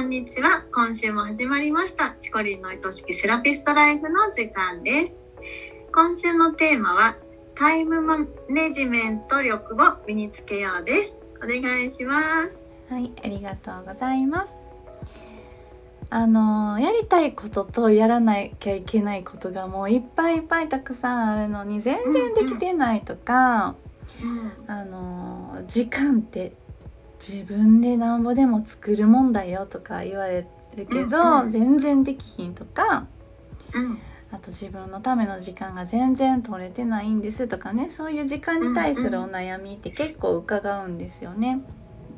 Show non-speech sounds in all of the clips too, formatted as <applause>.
こんにちは。今週も始まりました。チコリンの愛しきセラピストライフの時間です。今週のテーマは、タイムマネジメント力を身につけようです。お願いします。はい、ありがとうございます。あのやりたいこととやらなきゃいけないことがもういっぱいいっぱいたくさんあるのに全然できてないとか、うん、あの時間って自分でなんぼでも作るもんだよとか言われるけど、うんうん。全然できひんとかうん、あと自分のための時間が全然取れてないんですとかねそういう時間に対するお悩みって結構伺うんですよね。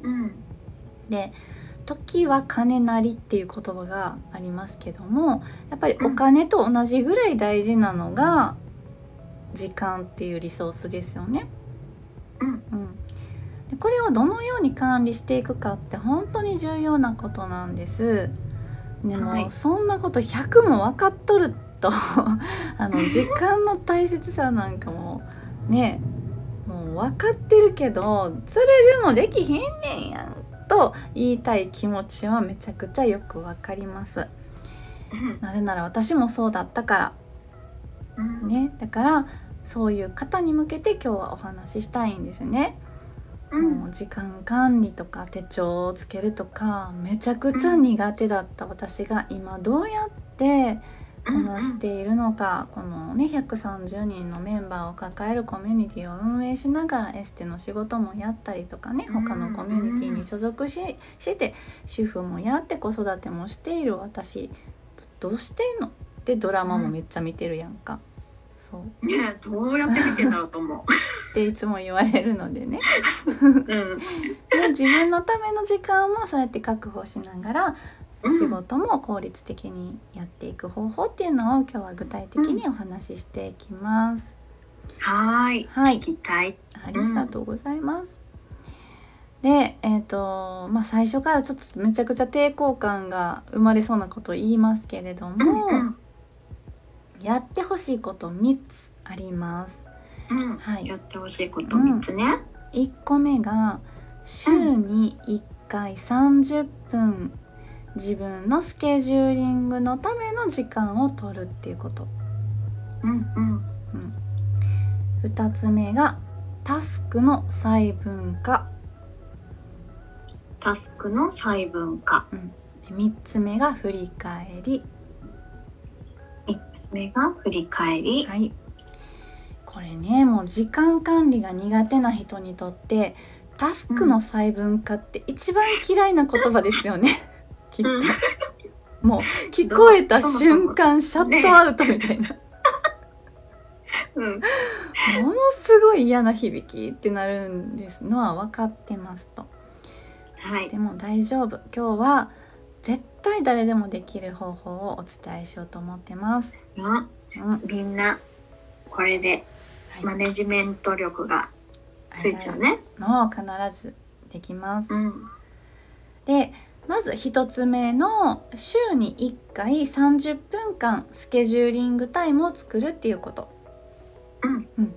うん、で時は金なりっていう言葉がありますけどもやっぱりお金と同じぐらい大事なのが時間っていうリソースですよね。うん、うん、でこれをどのように管理していくかって本当に重要なことなんです。でも、はいそんなこと100も分かっとると <laughs> あの時間の大切さなんかもねもう分かってるけどそれでもできへんねんやんと言いたい気持ちはめちゃくちゃよく分かります。なぜなら私もそうだったからうん、ねだからそういう方に向けて今日はお話ししたいんですね。うん、もう時間管理とか手帳をつけるとかめちゃくちゃ苦手だった私が今どうやってこなしているのか、このね130人のメンバーを抱えるコミュニティを運営しながらエステの仕事もやったりとかね他のコミュニティに所属しして主婦もやって子育てもしている私。どどうしてんの？でドラマもめっちゃ見てるやんか。そうねえどうやって見てんだろうと思っていつも言われるのでねう。うん、で自分のための時間もそうやって確保しながらうん仕事も効率的にやっていく方法っていうのを今日は具体的にお話ししていきます。はーい、はい聞きたい。ありがとうございます。で、えっ、とまあ最初からちょっとめちゃくちゃ抵抗感が生まれそうなことを言いますけれども、うん、やってほしいこと3つあります。うん、はい。やってほしいこと三つね。1個目が週に1回30分自分のスケジューリングのための時間を取るっていうこと、うん、うん、うん、2つ目がタスクの細分化、タスクの細分化。うん、3つ目が振り返り三つ目が振り返り。はい。これねもう時間管理が苦手な人にとってタスクの細分化って一番嫌いな言葉ですよね。<laughs> きっと。うんもう聞こえた瞬間シャットアウトみたいな、うん、ものすごい嫌な響きってなるんですのは分かってますと。はい。で。も大丈夫。今日は絶対誰でもできる方法をお伝えしようと思ってます、うん。うんはみんな、これでい。マネジメント力がついちゃうね。もう必ずできます、うん。でまず一つ目の週に1回30分間スケジューリングタイムを作るっていうこと。うん。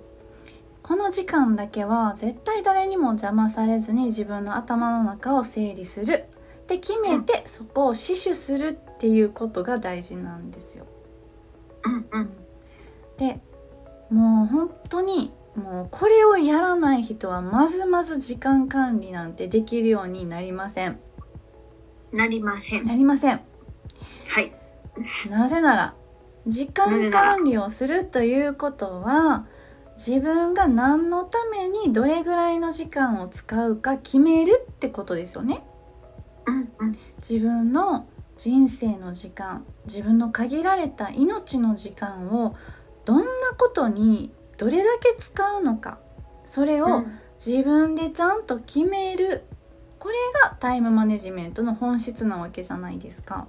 この時間だけは絶対誰にも邪魔されずに自分の頭の中を整理するって決めて、そこを死守するっていうことが大事なんですよ。うん。うん。でもう本当にもうこれをやらない人はまずまず時間管理なんてできるようになりません。なりません。なりません。はい。なぜなら時間管理をするということは自分が何のためにどれぐらいの時間を使うか決めるってことですよね。うん。うん。自分の人生の時間自分の限られた命の時間をどんなことにどれだけ使うのかそれを自分でちゃんと決めるこれがタイムマネジメントの本質なわけじゃないですか。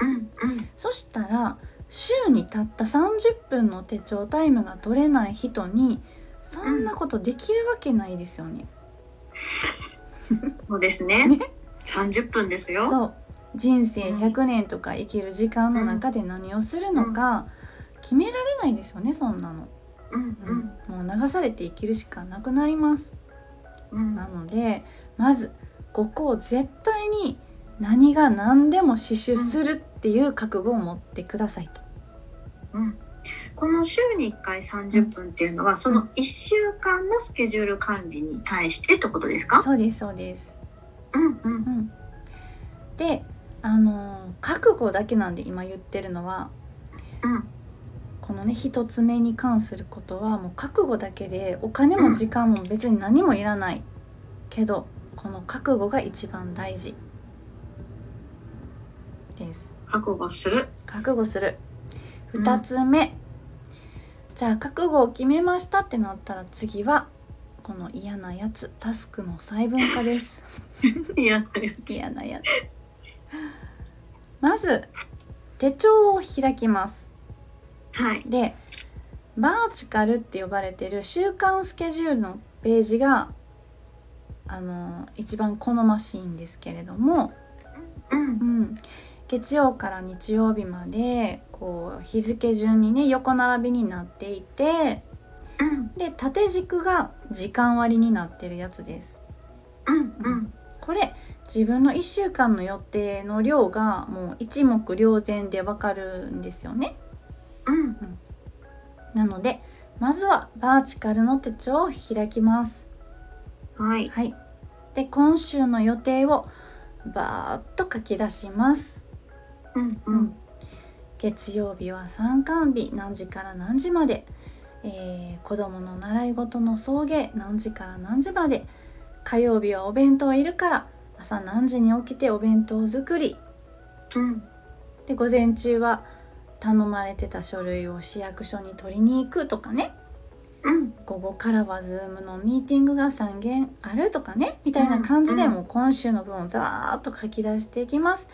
うん。うん。そしたら週にたった30分の手帳タイムが取れない人にそんなことできるわけないですよね。そうですね。ね30分ですよ。そう人生100年とか生きる時間の中で何をするのか決められないですよねそんなの、うん。うん。もう流されて生きるしかなくなりますうん。なのでまずここを絶対に何が何でも死守するっていう覚悟を持ってくださいと。うん、この週に1回30分っていうのは、その1週間のスケジュール管理に対してってことですか？そうですそうです。うんううん。ん、であの覚悟だけなんで今言ってるのはうん。このね一つ目に関することはもう覚悟だけでお金も時間も別に何もいらないけどこの覚悟が一番大事です。覚悟する。覚悟する。うん。2つ目、じゃあ覚悟を決めましたってなったら次はこの嫌なやつタスクの細分化です。<laughs> いやだよ。嫌なやつ。まず手帳を開きます。はい。でバーチカルって呼ばれてる週間スケジュールのページがあの一番好ましいんですけれども、うん。うん、月曜から日曜日までこう日付順にね横並びになっていてうんで縦軸が時間割になってるやつです。うんうんこれ自分の1週間の予定の量がもう一目瞭然でわかるんですよね。うんなのでまずはバーチカルの手帳を開きます。はい。はい。で今週の予定をバーッと書き出します。うんうん月曜日は参観日何時から何時まで、えー子供の習い事の送迎何時から何時まで火曜日はお弁当いるから朝何時に起きてお弁当作り。うん。で午前中は頼まれてた書類を市役所に取りに行くとかね。うん。午後からは Zoom のミーティングが3件あるとかね。みたいな感じでうんもう今週の分をザーッと書き出していきます。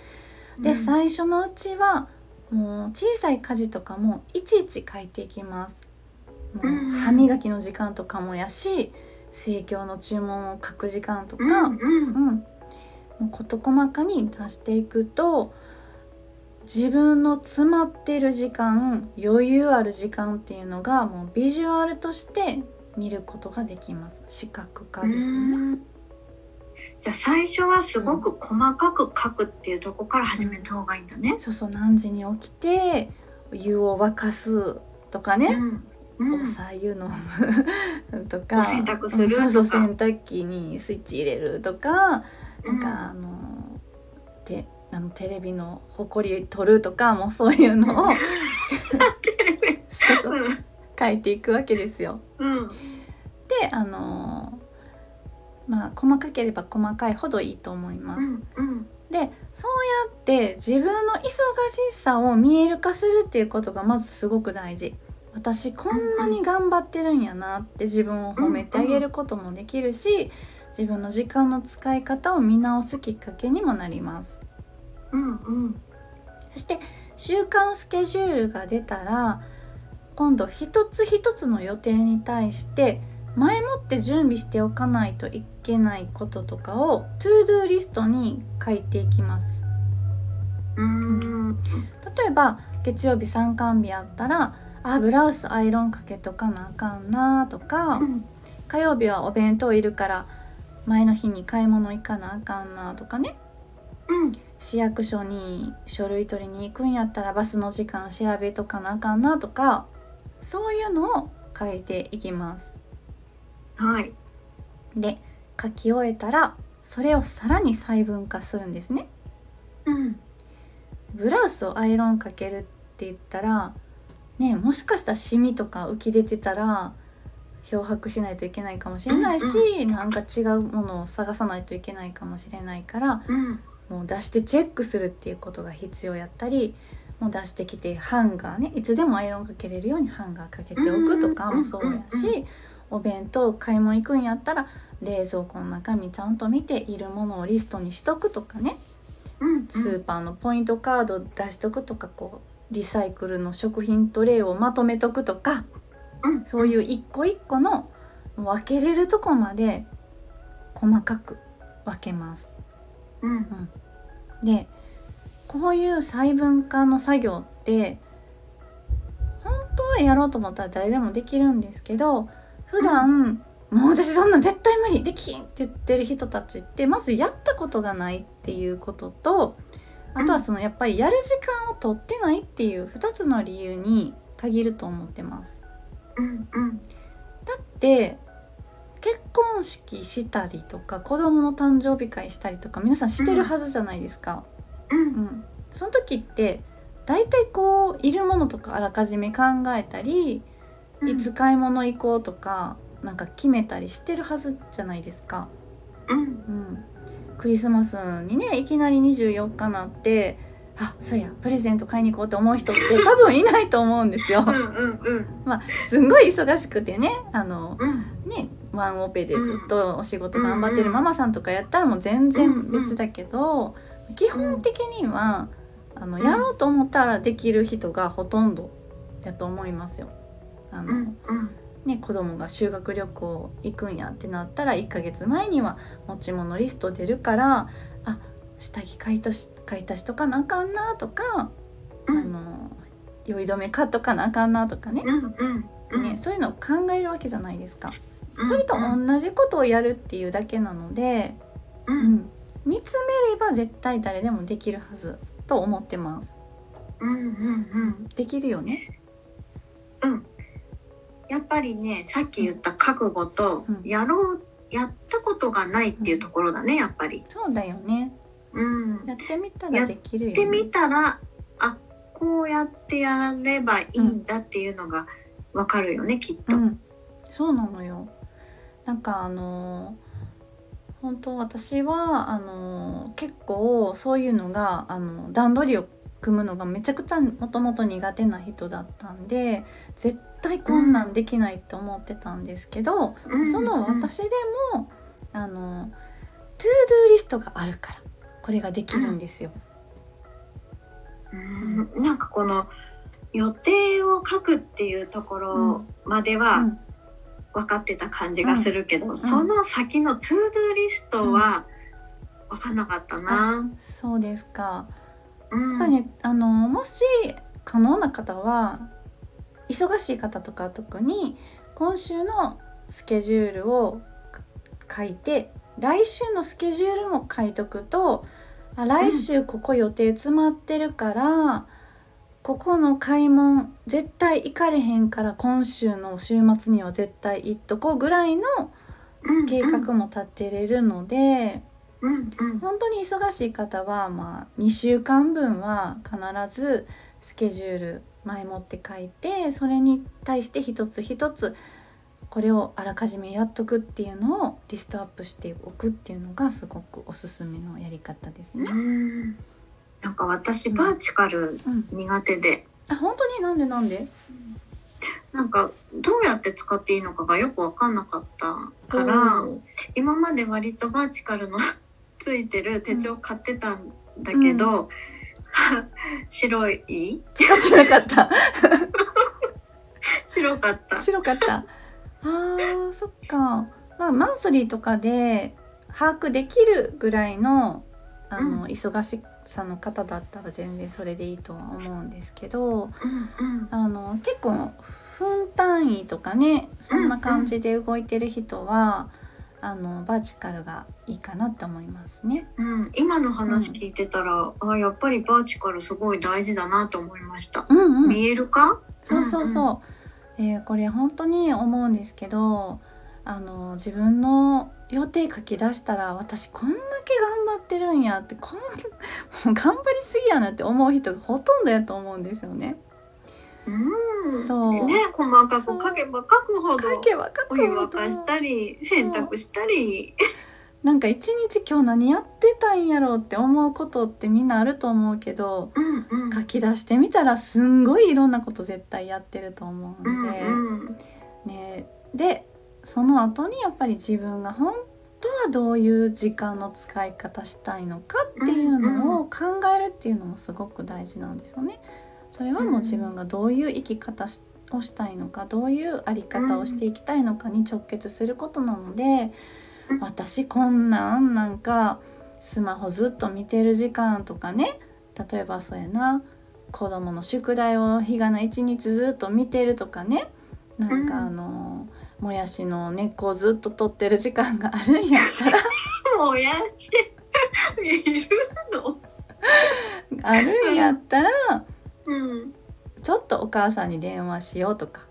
でうん。最初のうちはもう小さい家事とかもいちいち書いていきます。歯磨きの時間とかもやし生協の注文を書く時間とか、うんもう事細かに出していくと自分の詰まってる時間余裕ある時間っていうのがもうビジュアルとして見ることができます。視覚化ですよね。うん。じゃあ最初はすごく細かく書くっていうとこから始めた方がいいんだね。そうそう。何時に起きて湯を沸かすとかね、うんうんおさゆ飲む <laughs> とかお洗濯するとか。洗濯機にスイッチ入れるとかうん。なんかあのてあのテレビのほこり取るとかもうそういうのを <laughs> 書いていくわけですよ。うん。であのまあ細かければ細かいほどいいと思います。うんうん。でそうやって自分の忙しさを見える化するっていうことがまずすごく大事。私こんなに頑張ってるんやなって自分を褒めてあげることもできるし自分の時間の使い方を見直すきっかけにもなります。うんうんそして週間スケジュールが出たら今度一つ一つの予定に対して前もって準備しておかないといけないこととかを ToDo リストに書いていきます。うん例えば月曜日参観日あったらあブラウスアイロンかけとかなあかんなとか、うん。火曜日はお弁当いるから前の日に買い物行かなあかんなとかね。うん。市役所に書類取りに行くんやったらバスの時間調べとかなあかんなとかそういうのを書いていきます。はい。で書き終えたらそれをさらに細分化するんですね。うん。ブラウスをアイロンかけるって言ったらねもしかしたらシミとか浮き出てたら漂白しないといけないかもしれないし、うんなんか違うものを探さないといけないかもしれないからうん。もう出してチェックするっていうことが必要やったりもう出してきてハンガーねいつでもアイロンかけれるようにハンガーかけておくとかもそうやうんうんしお弁当買い物行くんやったら冷蔵庫の中身ちゃんと見ているものをリストにしとくとかね。うん。スーパーのポイントカード出しとくとかこうリサイクルの食品トレイをまとめとくとかうん。そういう一個一個の分けれるとこまで細かく分けます。うん。でこういう細分化の作業って本当はやろうと思ったら誰でもできるんですけど普段もう私そんなん絶対無理できんって言ってる人たちってまずやったことがないっていうこととあとはそのやっぱりやる時間を取ってないっていう2つの理由に限ると思ってます。うんうんだって結婚式したりとか子供の誕生日会したりとか皆さんしてるはずじゃないですか。うんうん、その時って大体こういるものとかあらかじめ考えたり、いつ買い物行こうとかなんか決めたりしてるはずじゃないですか。うんうん、クリスマスにねいきなり24日なってあそうやプレゼント買いに行こうと思う人って多分いないと思うんですよ。う。んうんうん。すんごい忙しくてねあのうん。ねワンオペでずっとお仕事頑張ってるママさんとかやったらもう全然別だけど、基本的にはあのうん。やろうと思ったらできる人がほとんどやと思いますよ。あのうんうんね、子供が修学旅行行くんやってなったら1ヶ月前には持ち物リスト出るからあ下着買いとし買い足しとかなあかんなとか、うん。あの酔い止め買っとかなあかんなとかね,、うんうんうん。ねそういうのを考えるわけじゃないですか。うんそれと同じことをやるっていうだけなので、ううん。ん、見つめれば絶対誰でもできるはずと思ってます。うんうんうん。できるよね。うんやっぱりねさっき言った覚悟とうんやろうやったことがないっていうところだねやっぱり。そうだよね。うんやってみたらできるよ、ね。やってみたらあこうやってやればいいんだっていうのがわかるよねきっと。うん、そうなのよ。なんかあの本当私はあの結構そういうのがあの段取りを組むのがめちゃくちゃもともと苦手な人だったんで絶対こんなんできないって思ってたんですけど、うんその私でもあの to-do list があるからこれができるんですよ。うんなんかこの予定を書くっていうところまではうん分かってた感じがするけど、その先の to-do list は分かんなかったな。そうですか。うんやっぱりね、あのもし可能な方は忙しい方とか特に今週のスケジュールを書いて来週のスケジュールも書いとくとあ来週ここ予定詰まってるから、ここの買い物絶対行かれへんから今週の週末には絶対行っとこうぐらいのうん計画も立てれるので。うんうん。本当に忙しい方は、まあ、2週間分は必ずスケジュール前もって書いてそれに対して一つ一つこれをあらかじめやっとくっていうのをリストアップしておくっていうのがすごくおすすめのやり方ですね。うん。なんか私バーチカルうん、苦手で、あ本当になんで。なんでなんかどうやって使っていいのかがよく分かんなかったから今まで割とバーチカルのついてる手帳買ってたんだけど、<laughs> 白い？使ってなかった。<laughs> 白かった。白かった。あーそっか。まあマンスリーとかで把握できるぐらいのあの、うん。忙しさの方だったら全然それでいいとは思うんですけどうんうん。あの結構分単位とかねそんな感じで動いてる人は、あのバーチカルがいいかなって思いますね。うん、今の話聞いてたら、あやっぱりバーチカルすごい大事だなと思いました。うんうん、見えるか？そうそうそう、えーこれ本当に思うんですけどあの自分の予定書き出したら私こんだけ頑張ってるんやってこんもう頑張りすぎやなって思う人がほとんどやと思うんですよね。うん、そう。ね細かく書けば書くほど書けば書お湯くほど沸かしたり洗濯したり。なんか一日今日何やってたんやろうって思うことってみんなあると思うけどうんうん。書き出してみたらすんごいいろんなこと絶対やってると思ううんんで。うんね、でその後にやっぱり自分が本当はどういう時間の使い方したいのかっていうのを考えるっていうのもすごく大事なんですよね。それはもう自分がどういう生き方しをしたいのかどういうあり方をしていきたいのかに直結することなのでうん。私こんなんなんかスマホずっと見てる時間とかね例えばそうやな子供の宿題を日がな一日ずっと見てるとかねなんかうん。あの、もやしの根っこをずっと取ってる時間があるんやったら <laughs> もやしいるの？あるんやったらうんちょっとお母さんに電話しようとか。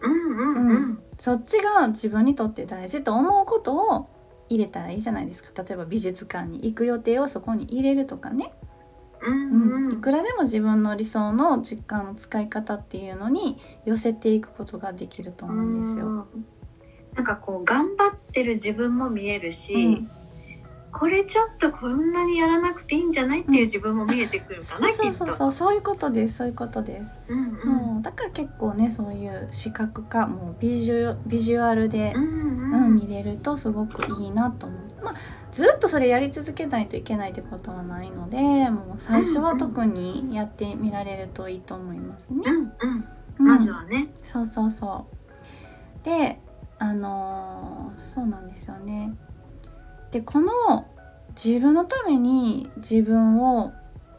うんうんうん。そっちが自分にとって大事と思うことを入れたらいいじゃないですか。例えば美術館に行く予定をそこに入れるとかね、うんうん、いうん。くらでも自分の理想の時間の使い方っていうのに寄せていくことができると思うんですよ。うん。なんかこう頑張ってる自分も見えるし、うんこれちょっとこんなにやらなくていいんじゃないっていう自分も見えてくるかな、そうそうきっと。そうそういうことですそういうことです。うんうんもうだから結構ねそういう視覚化もうビジュビジュアルで、うんうんうん見れるとすごくいいなと思う。まあずっとそれやり続けないといけないってことはないのでもう最初は特にやってみられるといいと思いますね。うんうんうんまずはね。そうそうそう。であのーそうなんですよね。でこの自分のために自分を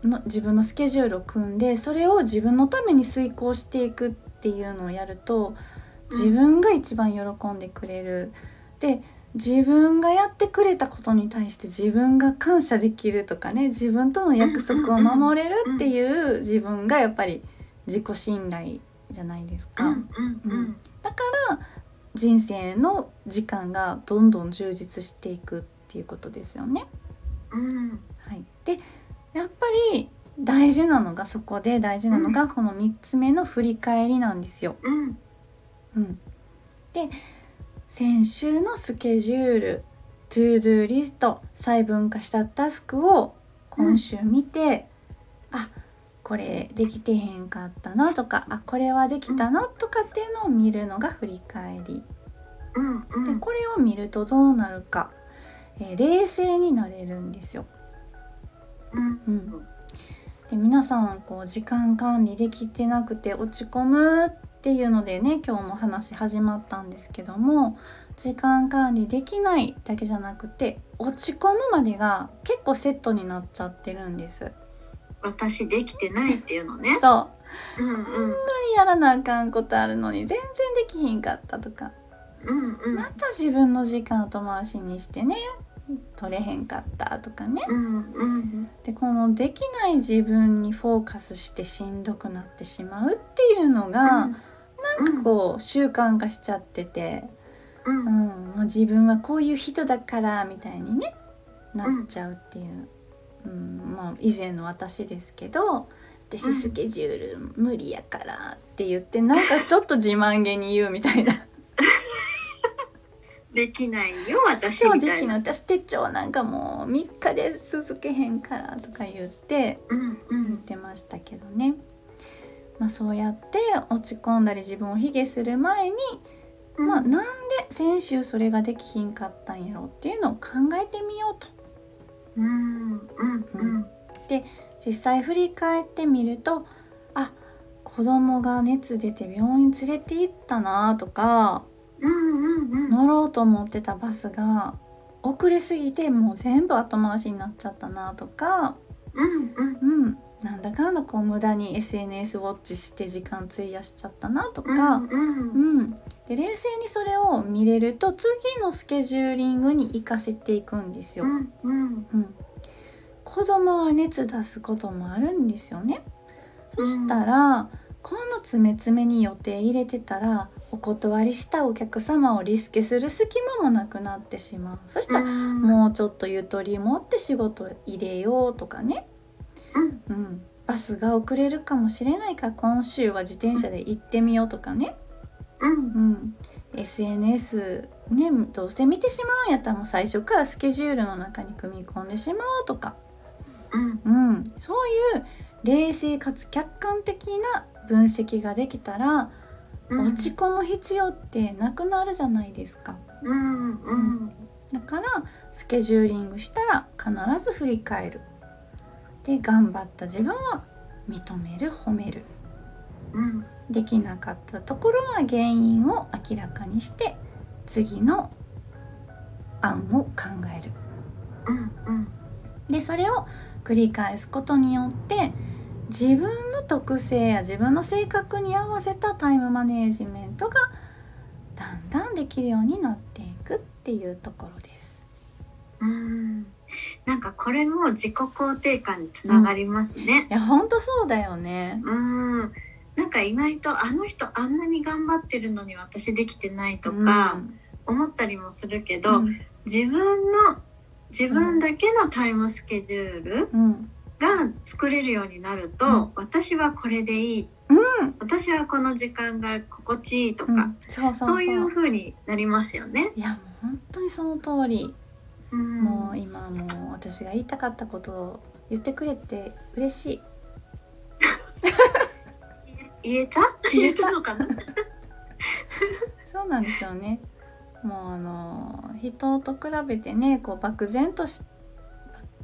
の自分のスケジュールを組んでそれを自分のために遂行していくっていうのをやると自分が一番喜んでくれる。で自分がやってくれたことに対して自分が感謝できるとかね自分との約束を守れるっていう自分がやっぱり自己信頼じゃないですか。うんうんうんだから人生の時間がどんどん充実していくっていうことですよね。うん。はい、でやっぱり大事なのがそこで大事なのがこの3つ目の振り返りなんですよ。うん。うん、で先週のスケジュール to-do list 細分化したタスクを今週見て、あこれできてへんかったなとかあこれはできたなとかっていうのを見るのが振り返り。うん。うん。でこれを見るとどうなるか、えー冷静になれるんですよ。うん。うん、で皆さんこう時間管理できてなくて落ち込むっていうのでね今日も話始まったんですけども時間管理できないだけじゃなくて落ち込むまでが結構セットになっちゃってるんです。私できてないっていうのね。そう。うんうん。こんなにやらなあかんことあるのに全然できひんかったとか。うんうん。また自分の時間後回しにしてね取れへんかったとかね。うんうん。でこのできない自分にフォーカスしてしんどくなってしまうっていうのが、うん。なんかこう習慣化しちゃってて、うん。うんもう自分はこういう人だからみたいにねなっちゃうっていう、うんまあ、以前の私ですけど私うん。スケジュール無理やからって言ってなんかちょっと自慢げに言うみたいなできないよ私みたいな。私手帳なんかもう3日で続けへんからとか言ってうんう言っんてましたけどね、まあ、そうやって落ち込んだり自分を卑下する前に、まあ、なんで先週それができひんかったんやろっていうのを考えてみようと。うんうんうん。実際振り返ってみるとあ子供が熱出て病院連れて行ったなとかうんうんうん乗ろうと思ってたバスが遅れすぎてもう全部後回しになっちゃったなとかうんうん。うん。なんだかんだこう無駄に SNS ウォッチして時間費やしちゃったなとか、うんうん。うん、で冷静にそれを見れると次のスケジューリングに活かせていくんですよ。うんうん。うん、子供は熱出すこともあるんですよね。そしたら、こんな詰め詰めに予定入れてたらお断りしたお客様をリスケする隙間もなくなってしまう。そしたら、うん。もうちょっとゆとり持って仕事入れようとかね、うん。うん、バスが遅れるかもしれないから今週は自転車で行ってみようとかね、うん。うん、SNS ねどうせ見てしまうんやったらもう最初からスケジュールの中に組み込んでしまおうとか、うん。うん、そういう冷静かつ客観的な分析ができたら、うん落ち込む必要ってなくなるじゃないですか。うんうんだからスケジューリングしたら必ず振り返る。で頑張った自分は認める褒める。うんできなかったところは原因を明らかにして次の案を考える。うんうんでそれを繰り返すことによって自分の特性や自分の性格に合わせたタイムマネージメントがだんだんできるようになっていくっていうところです。うん。なんかこれも自己肯定感につながりますね。いや本当そうだよね。うん。なんか意外とあの人あんなに頑張ってるのに私できてないとか思ったりもするけど、うん自分の自分だけのタイムスケジュールうんが作れるようになると、うん。私はこれでいい、うん。私はこの時間が心地いいとか、そういう風になりますよね。いやもう本当にその通り、うん、もう今もう私が言いたかったことを言ってくれて嬉しい。<laughs> 言えた。言えたのかな？<laughs> そうなんですよね。もうあの人と比べてねこう漠然とし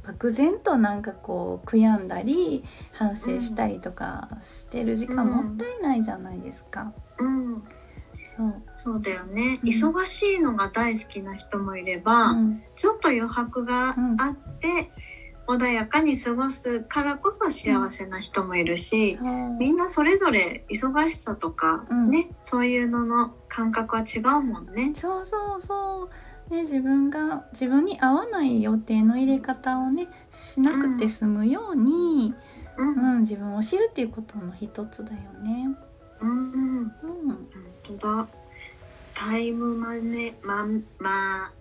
漠然となんかこう悔やんだり反省したりとかしてる時間うん。もったいないじゃないですか。うん。そう。そうだよね、うん。忙しいのが大好きな人もいれば、うん。ちょっと余白があって、穏やかに過ごすからこそ幸せな人もいるし、みんなそれぞれ忙しさとか、うん。ねそういうのの感覚は違うもんね。そうそうそうね自分が自分に合わない予定の入れ方をねしなくて済むように、うん。うん。自分を知るっていうことの一つだよね。うん。うん。うん。本当だ。タイムマネマンマ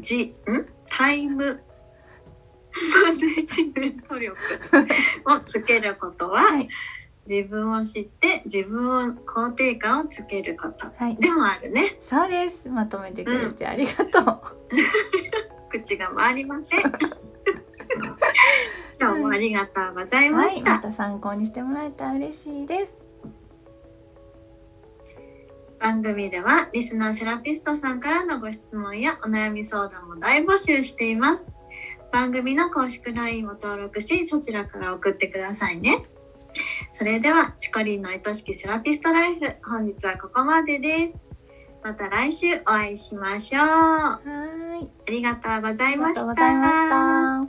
ジん？タイム。マネジメント力をつけることは、はい自分を知って自分を肯定感をつけることはいでもあるね。そうですまとめてくれてありがとう。<laughs> 口が回りません。<laughs> 今日もありがとうございまはい、した。また参考にしてもらえたら嬉しいです。番組ではリスナーセラピストさんからのご質問やお悩み相談も大募集しています。番組の公式 LINE を登録し、そちらから送ってくださいね。それでは、チコリンの愛しきセラピストライフ、本日はここまでです。また来週お会いしましょう。あはい。りがとうござあざいりがとうございました。